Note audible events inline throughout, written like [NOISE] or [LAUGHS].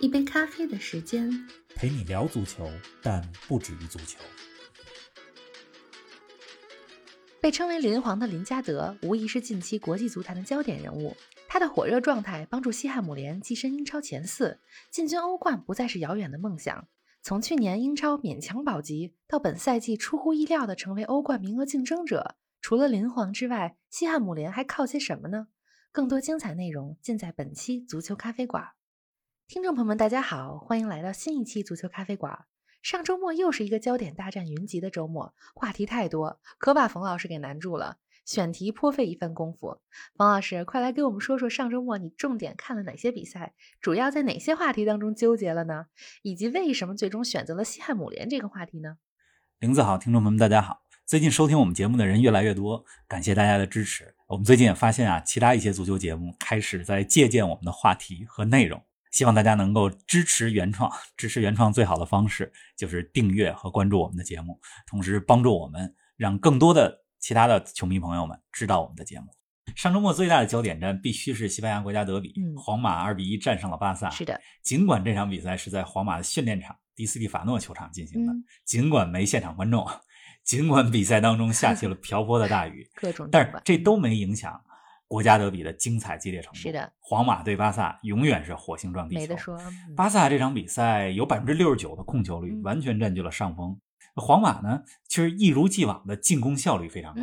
一杯咖啡的时间，陪你聊足球，但不止于足球。被称为“林皇”的林加德，无疑是近期国际足坛的焦点人物。他的火热状态帮助西汉姆联跻身英超前四，进军欧冠不再是遥远的梦想。从去年英超勉强保级，到本赛季出乎意料的成为欧冠名额竞争者，除了林皇之外，西汉姆联还靠些什么呢？更多精彩内容尽在本期足球咖啡馆。听众朋友们，大家好，欢迎来到新一期足球咖啡馆。上周末又是一个焦点大战云集的周末，话题太多，可把冯老师给难住了。选题颇费一番功夫，冯老师，快来给我们说说上周末你重点看了哪些比赛，主要在哪些话题当中纠结了呢？以及为什么最终选择了西汉姆联这个话题呢？林子好，听众朋友们大家好，最近收听我们节目的人越来越多，感谢大家的支持。我们最近也发现啊，其他一些足球节目开始在借鉴我们的话题和内容，希望大家能够支持原创，支持原创最好的方式就是订阅和关注我们的节目，同时帮助我们让更多的。其他的球迷朋友们知道我们的节目。上周末最大的焦点战必须是西班牙国家德比，皇马二比一战胜了巴萨。是的，尽管这场比赛是在皇马的训练场迪斯蒂法诺球场进行的，尽管没现场观众，尽管比赛当中下起了 [LAUGHS] 瓢泼的大雨，各种，但是这都没影响国家德比的精彩激烈程度。是的，皇马对巴萨永远是火星撞地球。没得说，巴萨这场比赛有百分之六十九的控球率，完全占据了上风。皇马呢，其实一如既往的进攻效率非常高。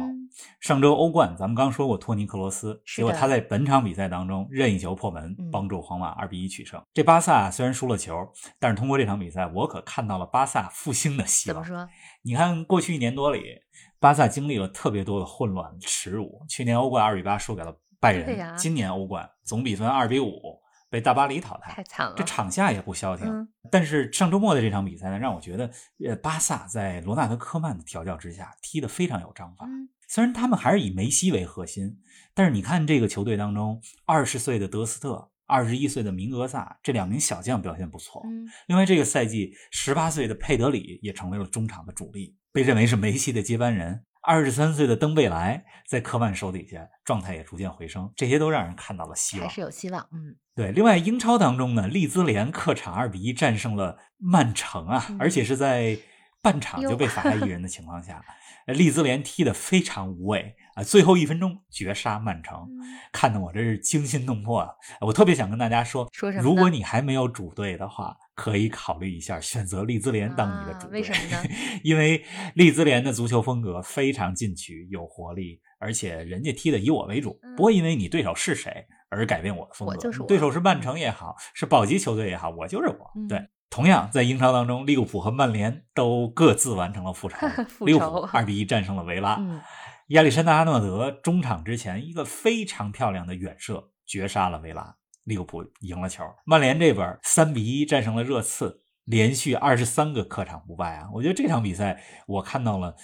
上周欧冠咱们刚说过托尼克罗斯，结果他在本场比赛当中任意球破门，帮助皇马二比一取胜。这巴萨虽然输了球，但是通过这场比赛，我可看到了巴萨复兴的希望。怎么说？你看过去一年多里，巴萨经历了特别多的混乱耻辱。去年欧冠二比八输给了拜仁，今年欧冠总比分二比五。被大巴黎淘汰，太惨了。这场下也不消停。但是上周末的这场比赛呢，让我觉得，呃，巴萨在罗纳德科曼的调教之下，踢得非常有章法。虽然他们还是以梅西为核心，但是你看这个球队当中，二十岁的德斯特，二十一岁的明格萨这两名小将表现不错。另外，这个赛季十八岁的佩德里也成为了中场的主力，被认为是梅西的接班人。二十三岁的登贝莱在科曼手底下状态也逐渐回升，这些都让人看到了希望，还是有希望。嗯，对。另外，英超当中呢，利兹联客场二比一战胜了曼城啊，而且是在半场就被罚下一人的情况下，[LAUGHS] 利兹联踢得非常无畏啊，最后一分钟绝杀曼城，看得我这是惊心动魄啊！我特别想跟大家说，说什么？如果你还没有主队的话。可以考虑一下选择利兹联当你的主队，为什么呢？[LAUGHS] 因为利兹联的足球风格非常进取、有活力，而且人家踢的以我为主，不会因为你对手是谁而改变我的风格。我就是我，对手是曼城也好，是保级球队也好，我就是我。对，同样在英超当中，利物浦和曼联都各自完成了复仇，[LAUGHS] 利物浦二比一战胜了维拉，亚历山大阿诺德中场之前一个非常漂亮的远射绝杀了维拉。利物浦赢了球，曼联这边三比一战胜了热刺，连续二十三个客场不败啊！我觉得这场比赛我看到了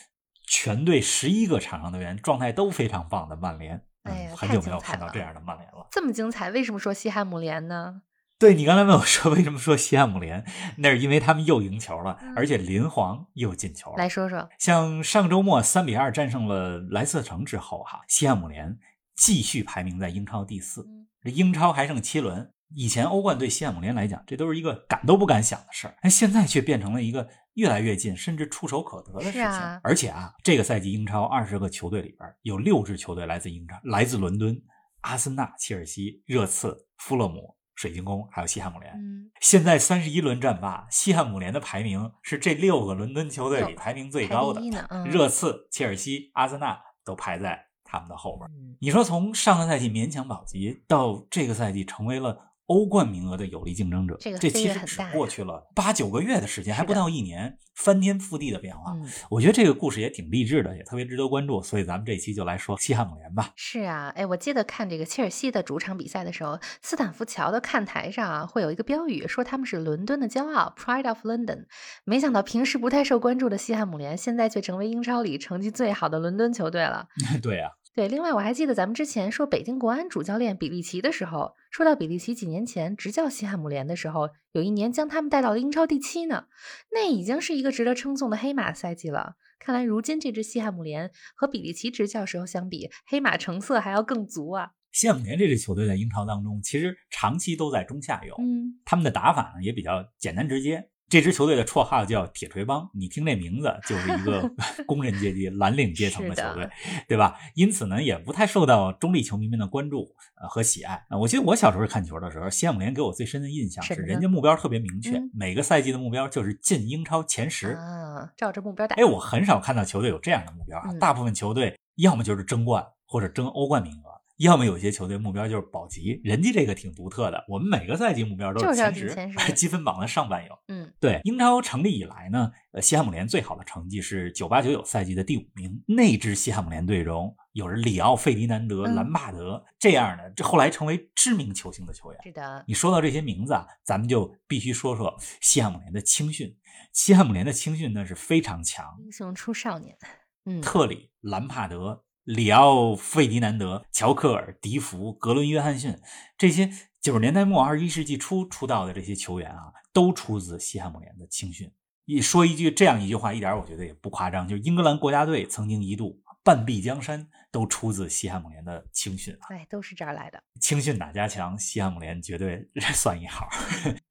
全队十一个场上队员状态都非常棒的曼联，哎呀，很久没有看到这样的曼联了。这么精彩，为什么说西汉姆联呢？对你刚才问我说为什么说西汉姆联，那是因为他们又赢球了，而且林皇又进球了。来说说，像上周末三比二战胜了莱斯特城之后，哈，西汉姆联继续排名在英超第四。这英超还剩七轮，以前欧冠对西汉姆联来讲，这都是一个敢都不敢想的事儿，哎，现在却变成了一个越来越近，甚至触手可得的事情。而且啊，这个赛季英超二十个球队里边有六支球队来自英超，来自伦敦，阿森纳、切尔西、热刺、富勒姆、水晶宫，还有西汉姆联。嗯，现在三十一轮战罢，西汉姆联的排名是这六个伦敦球队里排名最高的，热刺、切尔西、阿森纳都排在。他们的后边，你说从上个赛季勉强保级到这个赛季成为了欧冠名额的有力竞争者。这个这其实只过去了八九个月的时间，还不到一年，翻天覆地的变化。嗯，我觉得这个故事也挺励志的，也特别值得关注。所以咱们这期就来说西汉姆联吧。是啊，哎，我记得看这个切尔西的主场比赛的时候，斯坦福桥的看台上啊会有一个标语，说他们是伦敦的骄傲 （Pride of London）。没想到平时不太受关注的西汉姆联，现在却成为英超里成绩最好的伦敦球队了。[LAUGHS] 对啊，对，另外我还记得咱们之前说北京国安主教练比利奇的时候，说到比利奇几年前执教西汉姆联的时候，有一年将他们带到了英超第七呢，那已经是一个值得称颂的黑马赛季了。看来如今这支西汉姆联和比利奇执教时候相比，黑马成色还要更足啊。西汉姆联这支球队在英超当中，其实长期都在中下游。嗯，他们的打法呢也比较简单直接。这支球队的绰号叫“铁锤帮”，你听这名字就是一个 [LAUGHS] 工人阶级、蓝领阶层的球队，对吧？因此呢，也不太受到中立球迷们的关注呃和喜爱。啊，我记得我小时候看球的时候，西汉姆联给我最深的印象是人家目标特别明确嗯，每个赛季的目标就是进英超前十。啊，照着目标打。哎，我很少看到球队有这样的目标啊，嗯大部分球队要么就是争冠或者争欧冠名额。要么有些球队目标就是保级，人家这个挺独特的。我们每个赛季目标都是前十，进 [LAUGHS] 前十积分榜的上半游。嗯，对，英超成立以来呢，呃，西汉姆联最好的成绩是九八九九赛季的第五名。那支西汉姆联队中有着里奥、费迪南德、嗯兰帕德这样的，这后来成为知名球星的球员。是的，你说到这些名字啊，咱们就必须说说西汉姆联的青训。西汉姆联的青训呢是非常强，英雄出少年。嗯，特里、兰帕德、里奥、费迪南德、乔克尔、迪福、格伦·约翰逊这些九十年代末二十一世纪初出道的这些球员啊，都出自西汉姆联的青训。一说一句这样一句话，一点我觉得也不夸张，就是英格兰国家队曾经一度半壁江山都出自西汉姆联的青训啊。哎，都是这儿来的。青训哪家强？西汉姆联绝对 [LAUGHS] 算一号。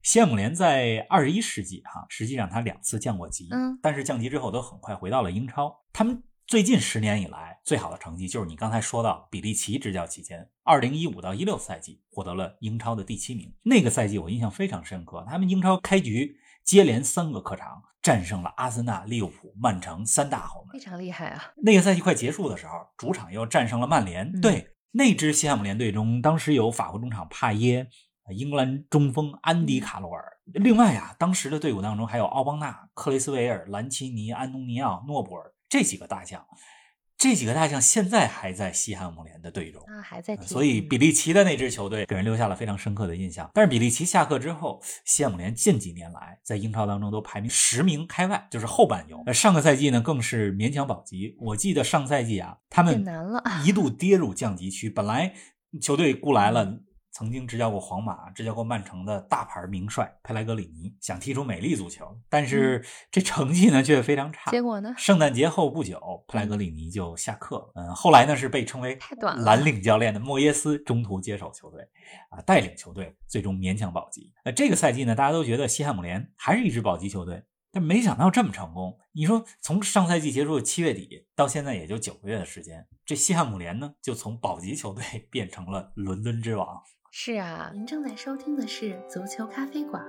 西汉姆联在二十一世纪哈、实际上他两次降过级，嗯但是降级之后都很快回到了英超。他们最近十年以来最好的成绩就是你刚才说到比利奇执教期间，二零一五到一六赛季获得了英超的第七名。那个赛季我印象非常深刻，他们英超开局接连三个客场战胜了阿森纳、利物浦、曼城三大豪门非。常厉害啊！那个赛季快结束的时候，主场又战胜了曼联。嗯对，那支西汉姆联队中，当时有法国中场帕耶、英格兰中锋安迪·卡罗尔。另外啊，当时的队伍当中还有奥邦纳、克雷斯维尔、兰奇尼、安东尼奥、诺布尔这几个大将。这几个大将现在还在西汉姆联的队中。啊，还在踢。所以嗯比利奇的那支球队给人留下了非常深刻的印象。但是比利奇下课之后，西汉姆联近几年来在英超当中都排名十名开外，就是后半游。呃上个赛季呢更是勉强保级。我记得上赛季啊，他们难了一度跌入降级区。本来球队雇来了曾经执教过皇马、执教过曼城的大牌名帅佩莱格里尼，想踢出美丽足球，但是这成绩呢却非常差。结果呢？圣诞节后不久，佩莱格里尼就下课了。嗯，后来呢是被称为太短了蓝领教练的莫耶斯中途接手球队，啊，带领球队最终勉强保级。那这个赛季呢，大家都觉得西汉姆联还是一支保级球队，但没想到这么成功。你说从上赛季结束的七月底到现在也就九个月的时间，这西汉姆联呢就从保级球队变成了伦敦之王。是啊，您正在收听的是足球咖啡馆，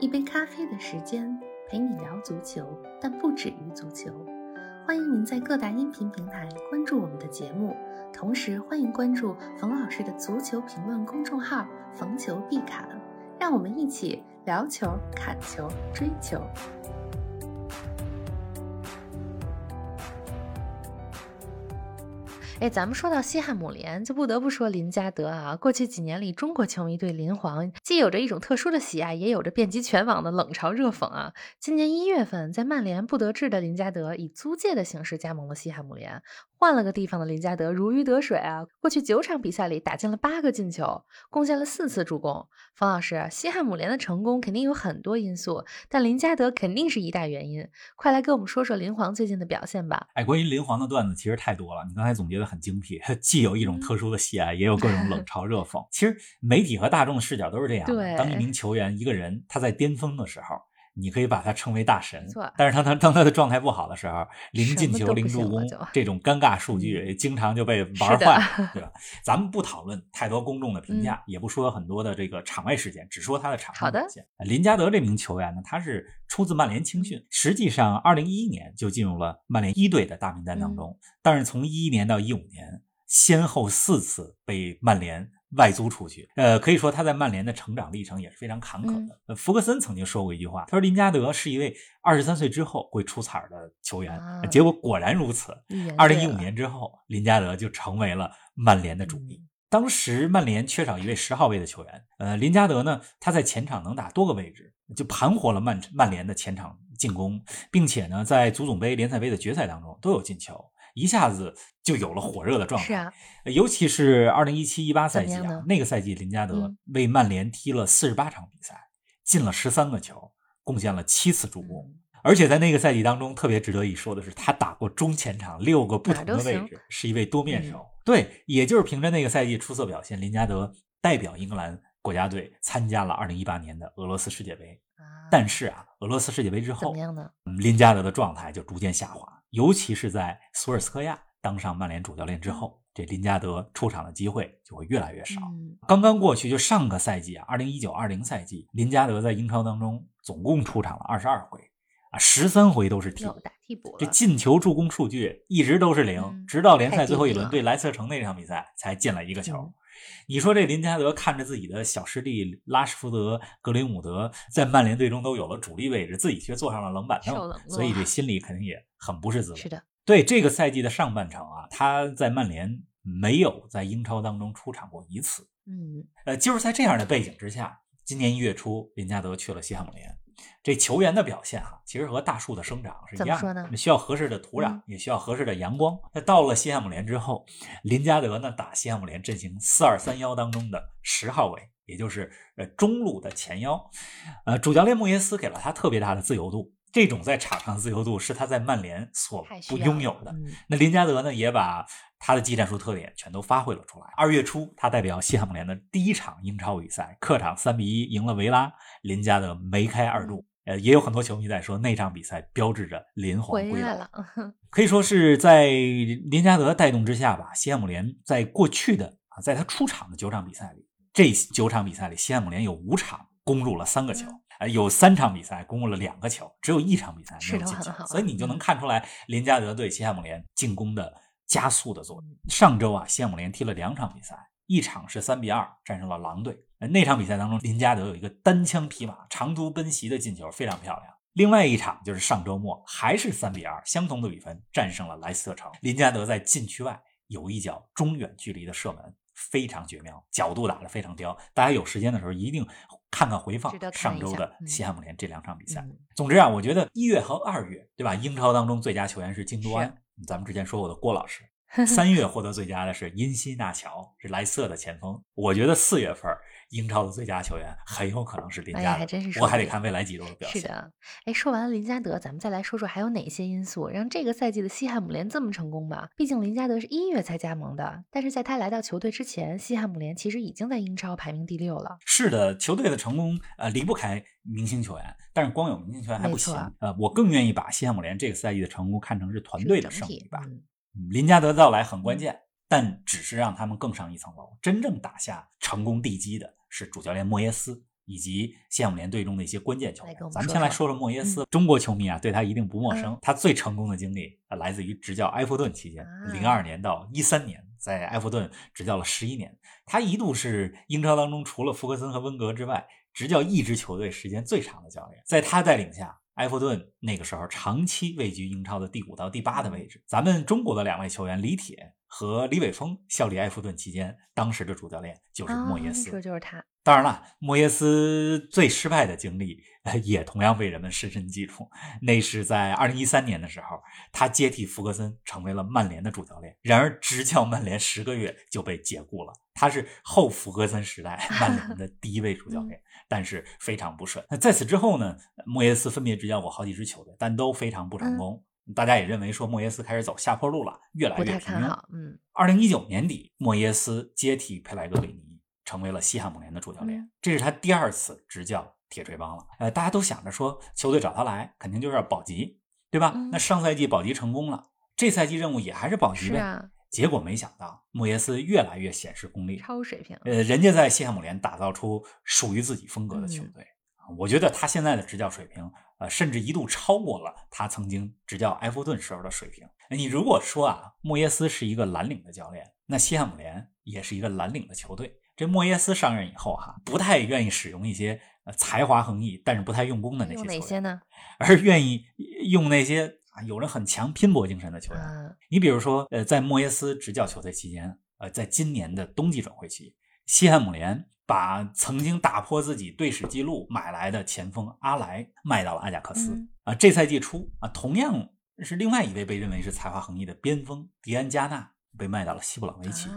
一杯咖啡的时间陪你聊足球，但不止于足球。欢迎您在各大音频平台关注我们的节目，同时欢迎关注冯老师的足球评论公众号“冯球必侃”，让我们一起聊球、砍球、追球。哎，咱们说到西汉姆联，就不得不说林加德啊。过去几年里，中国球迷对林皇既有着一种特殊的喜爱，也有着遍及全网的冷嘲热讽啊。今年一月份，在曼联不得志的林加德以租借的形式加盟了西汉姆联，换了个地方的林加德如鱼得水啊。过去九场比赛里打进了八个进球，贡献了四次助攻。方老师，西汉姆联的成功肯定有很多因素，但林加德肯定是一大原因。快来跟我们说说林皇最近的表现吧。哎，关于林皇的段子其实太多了，你刚才总结的很精辟，[LAUGHS] 既有一种特殊的喜爱，也有各种冷嘲热讽。其实媒体和大众的视角都是这样的。对当一名球员、一个人他在巅峰的时候，你可以把他称为大神，但是他他当他的状态不好的时候，零进球、零助攻这种尴尬数据，经常就被玩坏，对吧？咱们不讨论太多公众的评价，也不说很多的这个场外事件，只说他的场上表现。林加德这名球员呢，他是出自曼联青训，实际上二零一一年就进入了曼联一队的大名单当中，但是从一一年到一五年，先后四次被曼联外租出去。呃，可以说他在曼联的成长历程也是非常坎坷的。呃，福格森曾经说过一句话，他说林加德是一位二十三岁之后会出彩的球员，结果果然如此。二零一五年之后，林加德就成为了曼联的主力。当时曼联缺少一位十号位的球员，呃，林加德呢，他在前场能打多个位置，就盘活了曼曼联的前场进攻，并且呢，在足总杯、联赛杯的决赛当中都有进球，一下子就有了火热的状态。是啊，尤其是二零一七一八赛季啊，那个赛季林加德为曼联踢了四十八场比赛，进了十三个球，贡献了七次助攻。而且在那个赛季当中，特别值得一说的是，他打过中前场六个不同的位置，是一位多面手。对，也就是凭着那个赛季出色表现，林加德代表英格兰国家队参加了2018年的俄罗斯世界杯。但是啊，俄罗斯世界杯之后，怎么样呢？林加德的状态就逐渐下滑，尤其是在索尔斯克亚当上曼联主教练之后，这林加德出场的机会就会越来越少。刚刚过去就上个赛季啊二零一九二零赛季，林加德在英超当中总共出场了二十二回。啊，十三回都是替补，这进球助攻数据一直都是零，直到联赛最后一轮对莱斯特城那场比赛才进了一个球。你说这林加德看着自己的小师弟拉什福德、格林伍德在曼联队中都有了主力位置，自己却坐上了冷板凳，所以这心里肯定也很不是滋味。是的，对这个赛季的上半程啊，他在曼联没有在英超当中出场过一次。嗯，呃，就是在这样的背景之下，今年一月初，林加德去了西汉姆联。这球员的表现哈，其实和大树的生长是一样的，需要合适的土壤，也需要合适的阳光。那到了西汉姆联之后，林加德呢打西汉姆联阵型四二三幺当中的十号位，也就是呃中路的前腰。呃，主教练穆耶斯给了他特别大的自由度，这种在场上自由度是他在曼联所不拥有的。那林加德呢，也把他的技战术特点全都发挥了出来。二月初，他代表西汉姆联的第一场英超比赛，客场三比一赢了维拉，林加德梅开二度。呃，也有很多球迷在说那场比赛标志着林皇归来了，[LAUGHS] 可以说是在林加德带动之下吧。西汉姆联在过去的啊，在他出场的九场比赛里，这九场比赛里，西汉姆联有五场攻入了三个球，呃，有三场比赛攻入了两个球，只有一场比赛没有进球，所以你就能看出来林加德对西汉姆联进攻的加速的作用。上周啊，西汉姆联踢了两场比赛，一场是三比二战胜了狼队。那场比赛当中，林加德有一个单枪匹马、长途奔袭的进球，非常漂亮。另外一场就是上周末，还是三比二，相同的比分战胜了莱斯特城。林加德在禁区外有一脚中远距离的射门，非常绝妙，角度打得非常刁。大家有时间的时候一定看看回放上周的西汉姆联这两场比赛。总之啊，我觉得一月和二月，对吧？英超当中最佳球员是京多安，咱们之前说过的郭老师。[LAUGHS] 三月获得最佳的是因西纳乔，是莱瑟的前锋。我觉得四月份。英超的最佳球员很有可能是林加德，还真是，我还得看未来几周的表现。是的，哎，说完了林加德，咱们再来说说还有哪些因素让这个赛季的西汉姆联这么成功吧？毕竟林加德是一月才加盟的，但是在他来到球队之前，西汉姆联其实已经在英超排名第六了。是的，球队的成功呃离不开明星球员，但是光有明星球员还不行。呃，我更愿意把西汉姆联这个赛季的成功看成是团队的胜利吧。林加德到来很关键，但只是让他们更上一层楼，真正打下成功地基的。是主教练莫耶斯以及西汉姆联队中的一些关键球员。咱们先来说说莫耶斯，中国球迷啊对他一定不陌生。他最成功的经历啊来自于执教埃弗顿期间，零二年到一三年，在埃弗顿执教了十一年。他一度是英超当中除了福克森和温格之外，执教一支球队时间最长的教练。在他带领下，埃弗顿那个时候长期位居英超的第五到第八的位置。咱们中国的两位球员李铁。和李伟峰效力埃弗顿期间，当时的主教练就是莫耶斯。说就是他。当然了，莫耶斯最失败的经历，也同样被人们深深记住。那是在二零一三年的时候，他接替福格森成为了曼联的主教练。然而，执教曼联十个月就被解雇了。他是后福格森时代 [LAUGHS] 曼联的第一位主教练，但是非常不顺。那在此之后呢？莫耶斯分别执教过好几支球队，但都非常不成功。大家也认为说莫耶斯开始走下坡路了，越来越平庸。嗯，二零一九年底，莫耶斯接替佩莱格里尼，成为了西汉姆联的主教练。这是他第二次执教铁锤帮了。呃，大家都想着说球队找他来，肯定就是要保级，对吧？那上赛季保级成功了，这赛季任务也还是保级呗。结果没想到莫耶斯越来越显示功力，超水平。呃，人家在西汉姆联打造出属于自己风格的球队。我觉得他现在的执教水平。呃，甚至一度超过了他曾经执教埃弗顿时候的水平。你如果说啊，莫耶斯是一个蓝领的教练，那西汉姆联也是一个蓝领的球队。这莫耶斯上任以后哈，不太愿意使用一些才华横溢但是不太用功的那些球员，哪些呢？而愿意用那些啊有着很强拼搏精神的球员。你比如说，呃，在莫耶斯执教球队期间，呃，在今年的冬季转会期，西汉姆联把曾经打破自己队史记录买来的前锋阿莱卖到了阿贾克斯啊。这赛季初啊，同样是另外一位被认为是才华横溢的边锋迪安加纳。被卖到了西布朗维奇。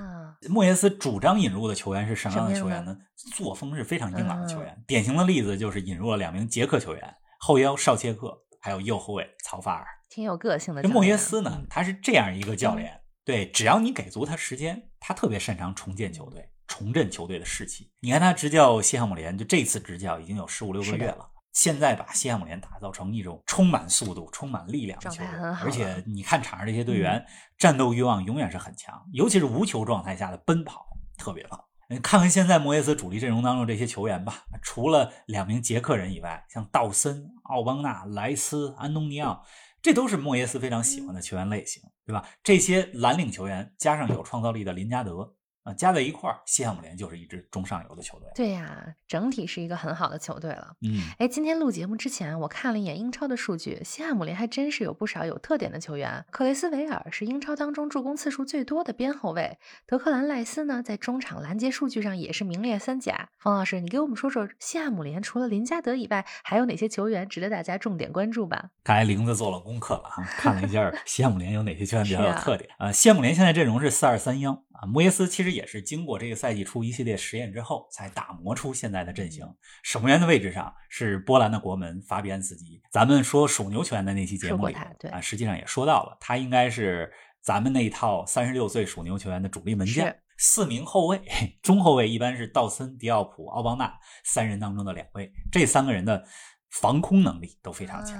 莫耶斯主张引入的球员是什么样的球员呢？作风是非常硬朗的球员。典型的例子就是引入了两名捷克球员，后腰绍切克，还有右后卫曹法尔，挺有个性的。这莫耶斯呢，他是这样一个教练，对，只要你给足他时间，他特别擅长重建球队，重振球队的士气。你看他执教西汉姆联，就这次执教已经有十五六个月了。现在把西汉姆联打造成一种充满速度、充满力量的球队，而且你看场上这些队员战斗欲望永远是很强，尤其是无球状态下的奔跑特别棒。看看现在莫耶斯主力阵容当中这些球员吧，除了两名捷克人以外，像道森、奥邦纳、莱斯、安东尼奥，这都是莫耶斯非常喜欢的球员类型，对吧？这些蓝领球员加上有创造力的林加德。啊，加在一块儿，西汉姆联就是一支中上游的球队。对呀，整体是一个很好的球队了。嗯，哎，今天录节目之前，我看了一眼英超的数据，西汉姆联还真是有不少有特点的球员。克雷斯维尔是英超当中助攻次数最多的边后卫，德克兰赖斯呢，在中场拦截数据上也是名列三甲。方老师，你给我们说说西汉姆联除了林加德以外，还有哪些球员值得大家重点关注吧？看来玲子做了功课了哈，看了一下西汉姆联有哪些球员比较有特点。啊，西汉姆联现在阵容是四二三幺。莫耶斯其实也是经过这个赛季初一系列实验之后，才打磨出现在的阵型。守门员的位置上是波兰的国门法比安斯基。咱们说属牛球员的那期节目里，啊，实际上也说到了，他应该是咱们那一套三十六岁属牛球员的主力门将。四名后卫，中后卫一般是道森、迪奥普、奥邦纳三人当中的两位，这三个人的防空能力都非常强。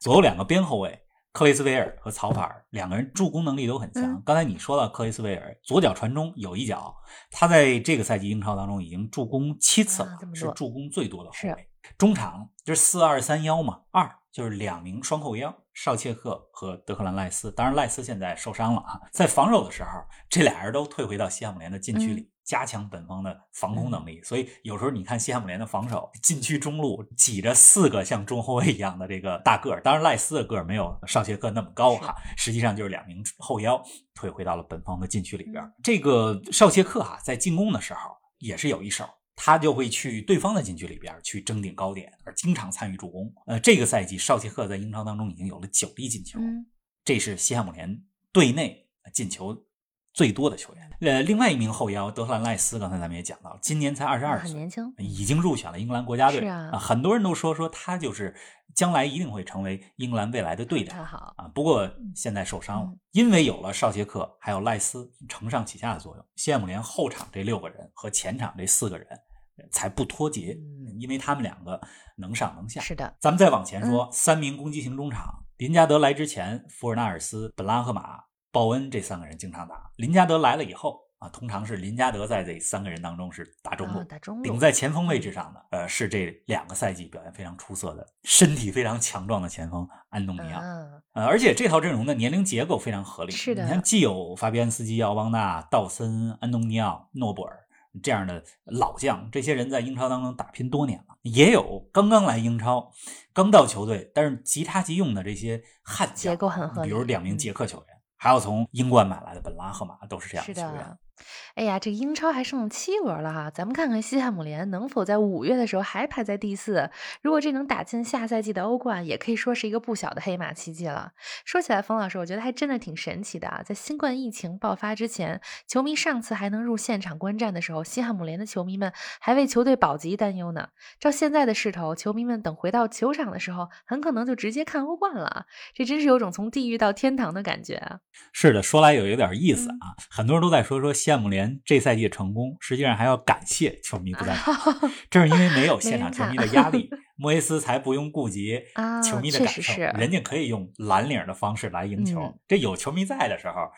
左右两个边后卫。克雷斯维尔和曹法尔两个人助攻能力都很强。刚才你说到克雷斯维尔左脚传中有一脚，他在这个赛季英超当中已经助攻七次了，是助攻最多的后卫。中场就是四二三幺嘛，二就是两名双后腰，绍切克和德克兰赖斯。当然赖斯现在受伤了啊，在防守的时候，这俩人都退回到西汉姆联的禁区里。加强本方的防空能力，所以有时候你看西汉姆联的防守，禁区中路挤着四个像中后卫一样的这个大个儿，当然赖斯的个儿没有绍切克那么高哈，[LAUGHS] 实际上就是两名后腰退回到了本方的禁区里边。这个绍切克哈在进攻的时候也是有一手，他就会去对方的禁区里边去争顶高点，而经常参与助攻。呃，这个赛季绍切克在英超当中已经有了九粒进球，这是西汉姆联队内进球。最多的球员，呃，另外一名后腰德特兰赖斯，刚才咱们也讲到，今年才二十二岁，很年轻，已经入选了英格兰国家队。是啊，很多人都说说他就是将来一定会成为英格兰未来的队长。好啊，不过现在受伤了，因为有了绍杰克还有赖斯承上启下的作用，西汉姆联后场这六个人和前场这四个人才不脱节，因为他们两个能上能下。是的，咱们再往前说，三名攻击型中场，林加德来之前，福尔纳尔斯、本拉赫马。鲍恩这三个人经常打，林加德来了以后啊，通常是林加德在这三个人当中是打中路，顶在前锋位置上的，呃，是这两个赛季表现非常出色的、身体非常强壮的前锋安东尼奥。呃，而且这套阵容的年龄结构非常合理，是的，你看既有法比安斯基、奥邦纳、道森、安东尼奥、诺布尔这样的老将，这些人在英超当中打拼多年了，也有刚刚来英超、刚到球队但是即插即用的这些悍将，结构很合理，比如两名捷克球员。还有从英冠买来的本拉赫马都是这样的球员。哎呀，这英超还剩七轮了哈，咱们看看西汉姆联能否在五月的时候还排在第四。如果这能打进下赛季的欧冠，也可以说是一个不小的黑马奇迹了。说起来，冯老师，我觉得还真的挺神奇的啊！在新冠疫情爆发之前，球迷上次还能入现场观战的时候，西汉姆联的球迷们还为球队保级担忧呢。照现在的势头，球迷们等回到球场的时候，很可能就直接看欧冠了。这真是有种从地狱到天堂的感觉啊！是的，说来有有点意思啊，很多人都在说说西汉姆联。这赛季成功，实际上还要感谢球迷不在场，[LAUGHS] 正是因为没有现场球迷的压力，莫耶斯才不用顾及球迷的感受，人家可以用蓝领的方式来赢球。这有球迷在的时候，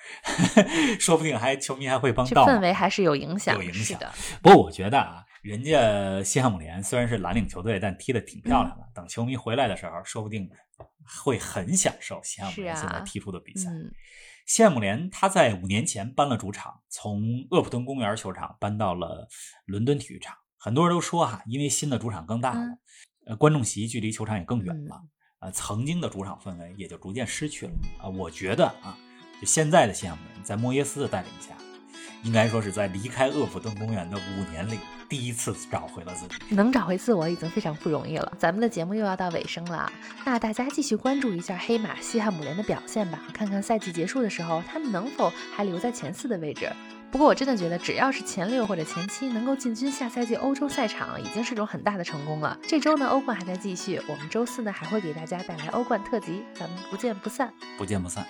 [LAUGHS] 说不定还球迷还会帮到。氛围还是有影响，有影响的。不过我觉得啊，人家西汉姆联虽然是蓝领球队，但踢得挺漂亮的。等球迷回来的时候，说不定会很享受西汉姆联现在踢出的比赛。嗯西汉姆联他在五年前搬了主场，从厄普顿公园球场搬到了伦敦体育场。很多人都说哈，因为新的主场更大了，嗯。呃，观众席距离球场也更远嗯。了，呃，曾经的主场氛围也就逐渐失去了。啊、我觉得啊，就现在的西汉姆联在莫耶斯的带领下，应该说是在离开厄普顿公园的五年里第一次找回了自己。能找回自我已经非常不容易了。咱们的节目又要到尾声了，那大家继续关注一下黑马西汉姆联的表现吧，看看赛季结束的时候他们能否还留在前四的位置。不过我真的觉得，只要是前六或者前七能够进军下赛季欧洲赛场，已经是种很大的成功了。这周呢，欧冠还在继续，我们周四呢还会给大家带来欧冠特辑，咱们不见不散。不见不散。